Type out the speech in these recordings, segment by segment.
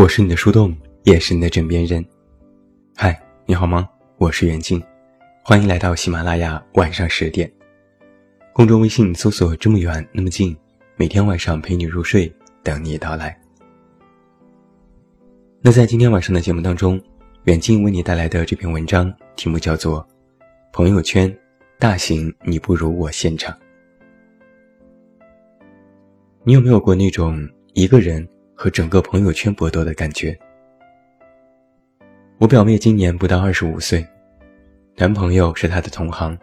我是你的树洞，也是你的枕边人。嗨，你好吗？我是袁静，欢迎来到喜马拉雅晚上十点。公众微信搜索“这么远那么近”，每天晚上陪你入睡，等你到来。那在今天晚上的节目当中，远近为你带来的这篇文章题目叫做《朋友圈大型你不如我现场》。你有没有过那种一个人和整个朋友圈搏斗的感觉？我表妹今年不到二十五岁，男朋友是她的同行。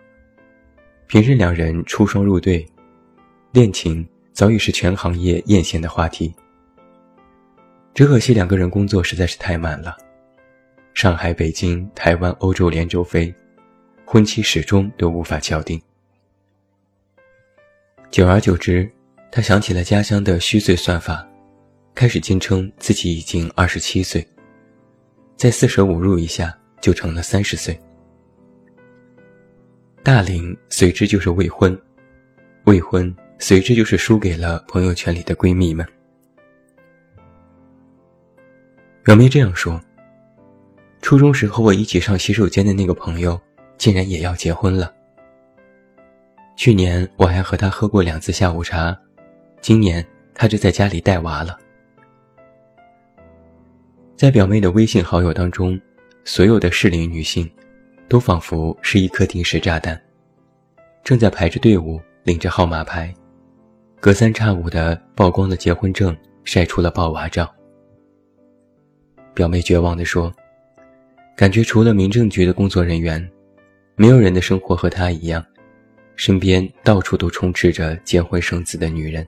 平日两人出双入对，恋情早已是全行业艳羡的话题。只可惜两个人工作实在是太满了，上海、北京、台湾、欧洲连轴飞，婚期始终都无法敲定。久而久之，他想起了家乡的虚岁算法，开始坚称自己已经二十七岁。再四舍五入一下，就成了三十岁。大龄随之就是未婚，未婚随之就是输给了朋友圈里的闺蜜们。表妹这样说：“初中时和我一起上洗手间的那个朋友，竟然也要结婚了。去年我还和他喝过两次下午茶，今年他就在家里带娃了。”在表妹的微信好友当中，所有的适龄女性，都仿佛是一颗定时炸弹，正在排着队伍领着号码牌，隔三差五的曝光了结婚证，晒出了抱娃照。表妹绝望地说：“感觉除了民政局的工作人员，没有人的生活和她一样，身边到处都充斥着结婚生子的女人，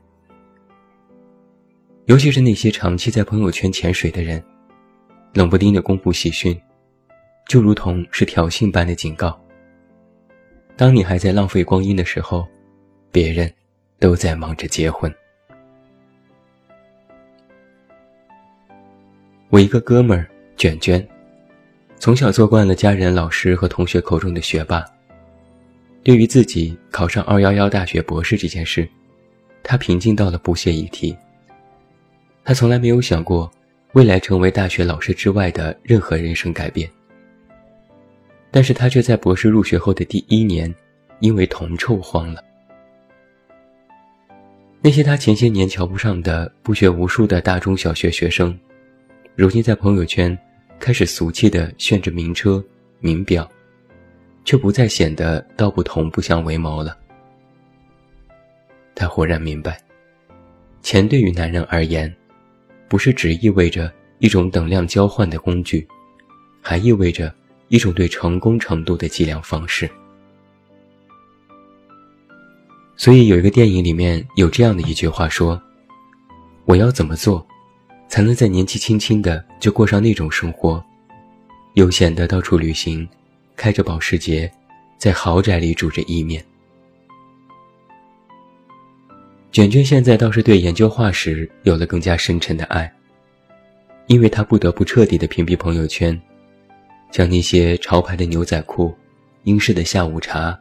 尤其是那些长期在朋友圈潜水的人。”冷不丁的公布喜讯，就如同是挑衅般的警告。当你还在浪费光阴的时候，别人都在忙着结婚。我一个哥们儿卷卷，从小做惯了家人、老师和同学口中的学霸。对于自己考上二幺幺大学博士这件事，他平静到了不屑一提。他从来没有想过。未来成为大学老师之外的任何人生改变，但是他却在博士入学后的第一年，因为铜臭慌了。那些他前些年瞧不上的不学无术的大中小学学生，如今在朋友圈开始俗气的炫着名车、名表，却不再显得道不同不相为谋了。他忽然明白，钱对于男人而言。不是只意味着一种等量交换的工具，还意味着一种对成功程度的计量方式。所以有一个电影里面有这样的一句话说：“我要怎么做，才能在年纪轻轻的就过上那种生活，悠闲的到处旅行，开着保时捷，在豪宅里煮着意面。”卷卷现在倒是对研究化石有了更加深沉的爱，因为他不得不彻底的屏蔽朋友圈，将那些潮牌的牛仔裤、英式的下午茶、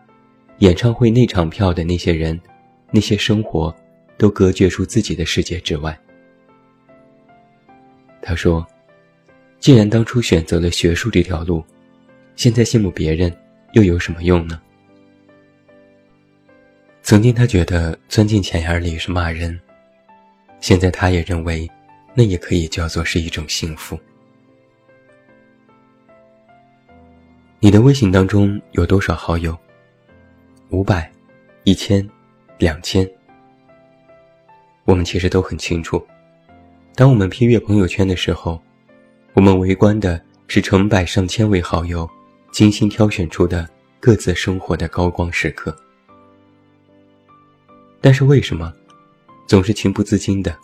演唱会内场票的那些人、那些生活，都隔绝出自己的世界之外。他说：“既然当初选择了学术这条路，现在羡慕别人又有什么用呢？”曾经他觉得钻进钱眼里是骂人，现在他也认为，那也可以叫做是一种幸福。你的微信当中有多少好友？五百、一千、两千？我们其实都很清楚，当我们批阅朋友圈的时候，我们围观的是成百上千位好友精心挑选出的各自生活的高光时刻。但是为什么，总是情不自禁的，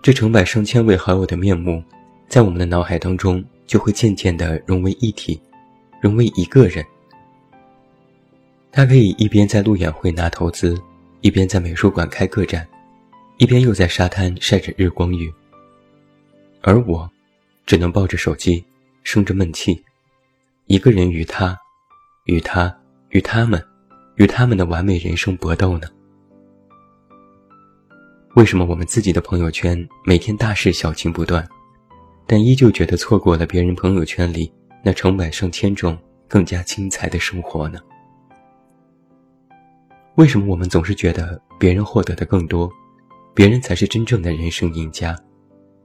这成百上千位好友的面目，在我们的脑海当中就会渐渐的融为一体，融为一个人。他可以一边在路演会拿投资，一边在美术馆开个展，一边又在沙滩晒着日光浴。而我，只能抱着手机，生着闷气，一个人与他，与他，与他们，与他们的完美人生搏斗呢？为什么我们自己的朋友圈每天大事小情不断，但依旧觉得错过了别人朋友圈里那成百上千种更加精彩的生活呢？为什么我们总是觉得别人获得的更多，别人才是真正的人生赢家，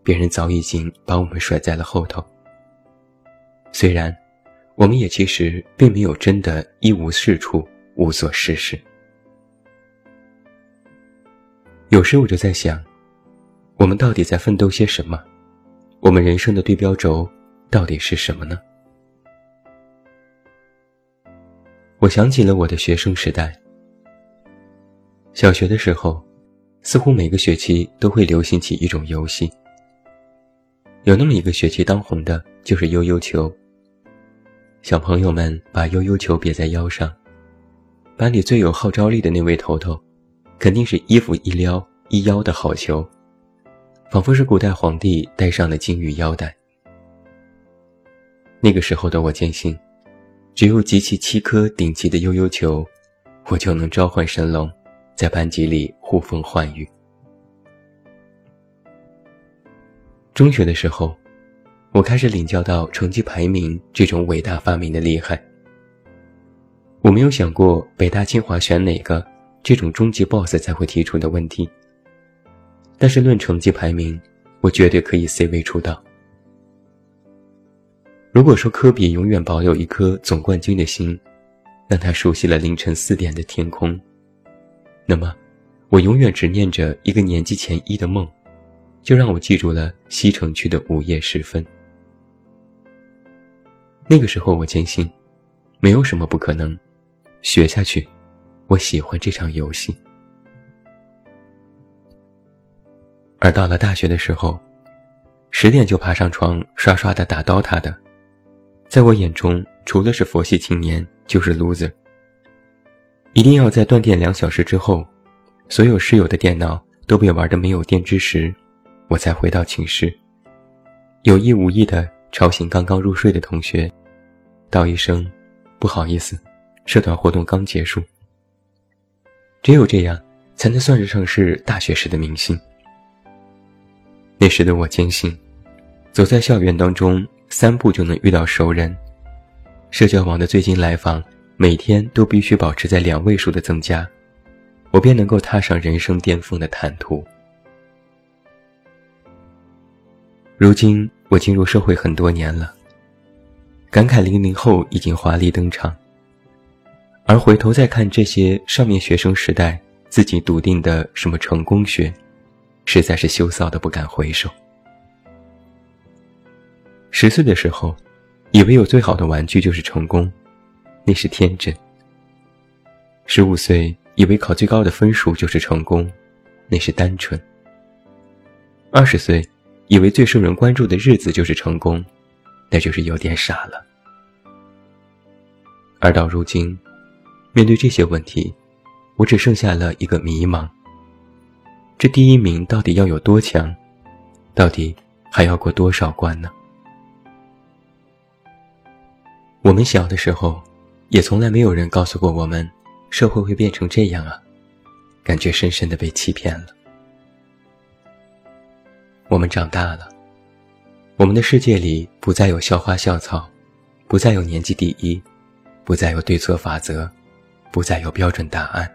别人早已经把我们甩在了后头？虽然，我们也其实并没有真的一无是处、无所事事。有时我就在想，我们到底在奋斗些什么？我们人生的对标轴到底是什么呢？我想起了我的学生时代。小学的时候，似乎每个学期都会流行起一种游戏。有那么一个学期当红的就是悠悠球。小朋友们把悠悠球别在腰上，班里最有号召力的那位头头，肯定是衣服一撩一腰的好球，仿佛是古代皇帝戴上了金玉腰带。那个时候的我坚信，只有集齐七颗顶级的悠悠球，我就能召唤神龙。在班级里呼风唤雨。中学的时候，我开始领教到成绩排名这种伟大发明的厉害。我没有想过北大清华选哪个这种终极 BOSS 才会提出的问题。但是论成绩排名，我绝对可以 C 位出道。如果说科比永远保有一颗总冠军的心，让他熟悉了凌晨四点的天空。那么，我永远执念着一个年级前一的梦，就让我记住了西城区的午夜时分。那个时候，我坚信，没有什么不可能。学下去，我喜欢这场游戏。而到了大学的时候，十点就爬上床刷刷的打 DOTA 的，在我眼中，除了是佛系青年，就是 loser。一定要在断电两小时之后，所有室友的电脑都被玩的没有电之时，我才回到寝室，有意无意的吵醒刚刚入睡的同学，道一声不好意思，社团活动刚结束。只有这样，才能算得上是大学时的明星。那时的我坚信，走在校园当中，三步就能遇到熟人，社交网的最近来访。每天都必须保持在两位数的增加，我便能够踏上人生巅峰的坦途。如今我进入社会很多年了，感慨零零后已经华丽登场，而回头再看这些上面学生时代自己笃定的什么成功学，实在是羞臊的不敢回首。十岁的时候，以为有最好的玩具就是成功。那是天真。十五岁以为考最高的分数就是成功，那是单纯。二十岁以为最受人关注的日子就是成功，那就是有点傻了。而到如今，面对这些问题，我只剩下了一个迷茫：这第一名到底要有多强？到底还要过多少关呢？我们小的时候。也从来没有人告诉过我们，社会会变成这样啊！感觉深深的被欺骗了。我们长大了，我们的世界里不再有校花校草，不再有年级第一，不再有对错法则，不再有标准答案。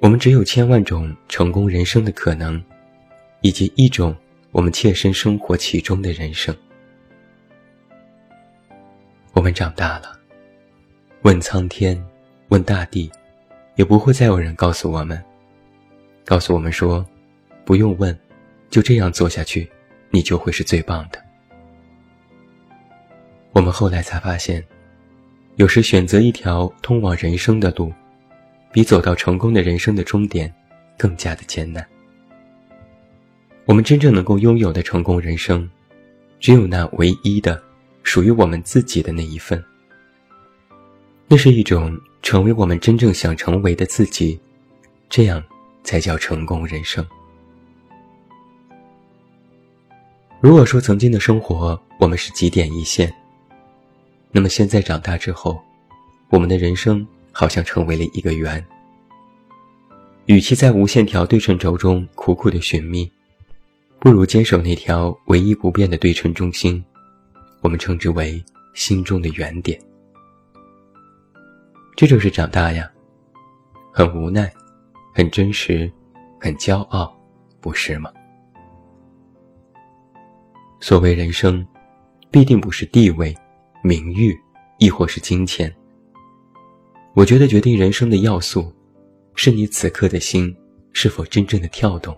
我们只有千万种成功人生的可能，以及一种我们切身生活其中的人生。我们长大了。问苍天，问大地，也不会再有人告诉我们，告诉我们说，不用问，就这样做下去，你就会是最棒的。我们后来才发现，有时选择一条通往人生的路，比走到成功的人生的终点更加的艰难。我们真正能够拥有的成功人生，只有那唯一的，属于我们自己的那一份。那是一种成为我们真正想成为的自己，这样才叫成功人生。如果说曾经的生活我们是几点一线，那么现在长大之后，我们的人生好像成为了一个圆。与其在无线条对称轴中苦苦的寻觅，不如坚守那条唯一不变的对称中心，我们称之为心中的原点。这就是长大呀，很无奈，很真实，很骄傲，不是吗？所谓人生，必定不是地位、名誉，亦或是金钱。我觉得决定人生的要素，是你此刻的心是否真正的跳动，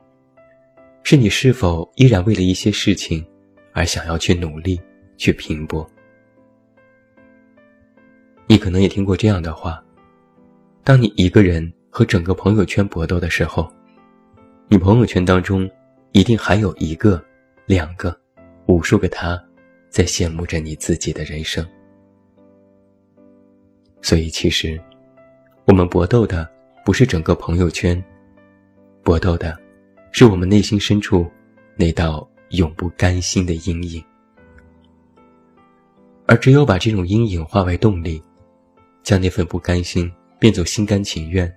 是你是否依然为了一些事情而想要去努力、去拼搏。你可能也听过这样的话：，当你一个人和整个朋友圈搏斗的时候，你朋友圈当中一定还有一个、两个、无数个他，在羡慕着你自己的人生。所以，其实，我们搏斗的不是整个朋友圈，搏斗的，是我们内心深处那道永不甘心的阴影。而只有把这种阴影化为动力，将那份不甘心变作心甘情愿，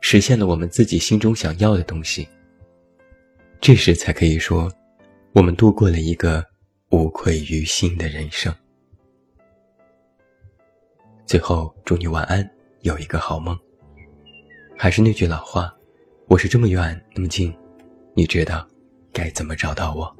实现了我们自己心中想要的东西，这时才可以说，我们度过了一个无愧于心的人生。最后，祝你晚安，有一个好梦。还是那句老话，我是这么远那么近，你知道该怎么找到我。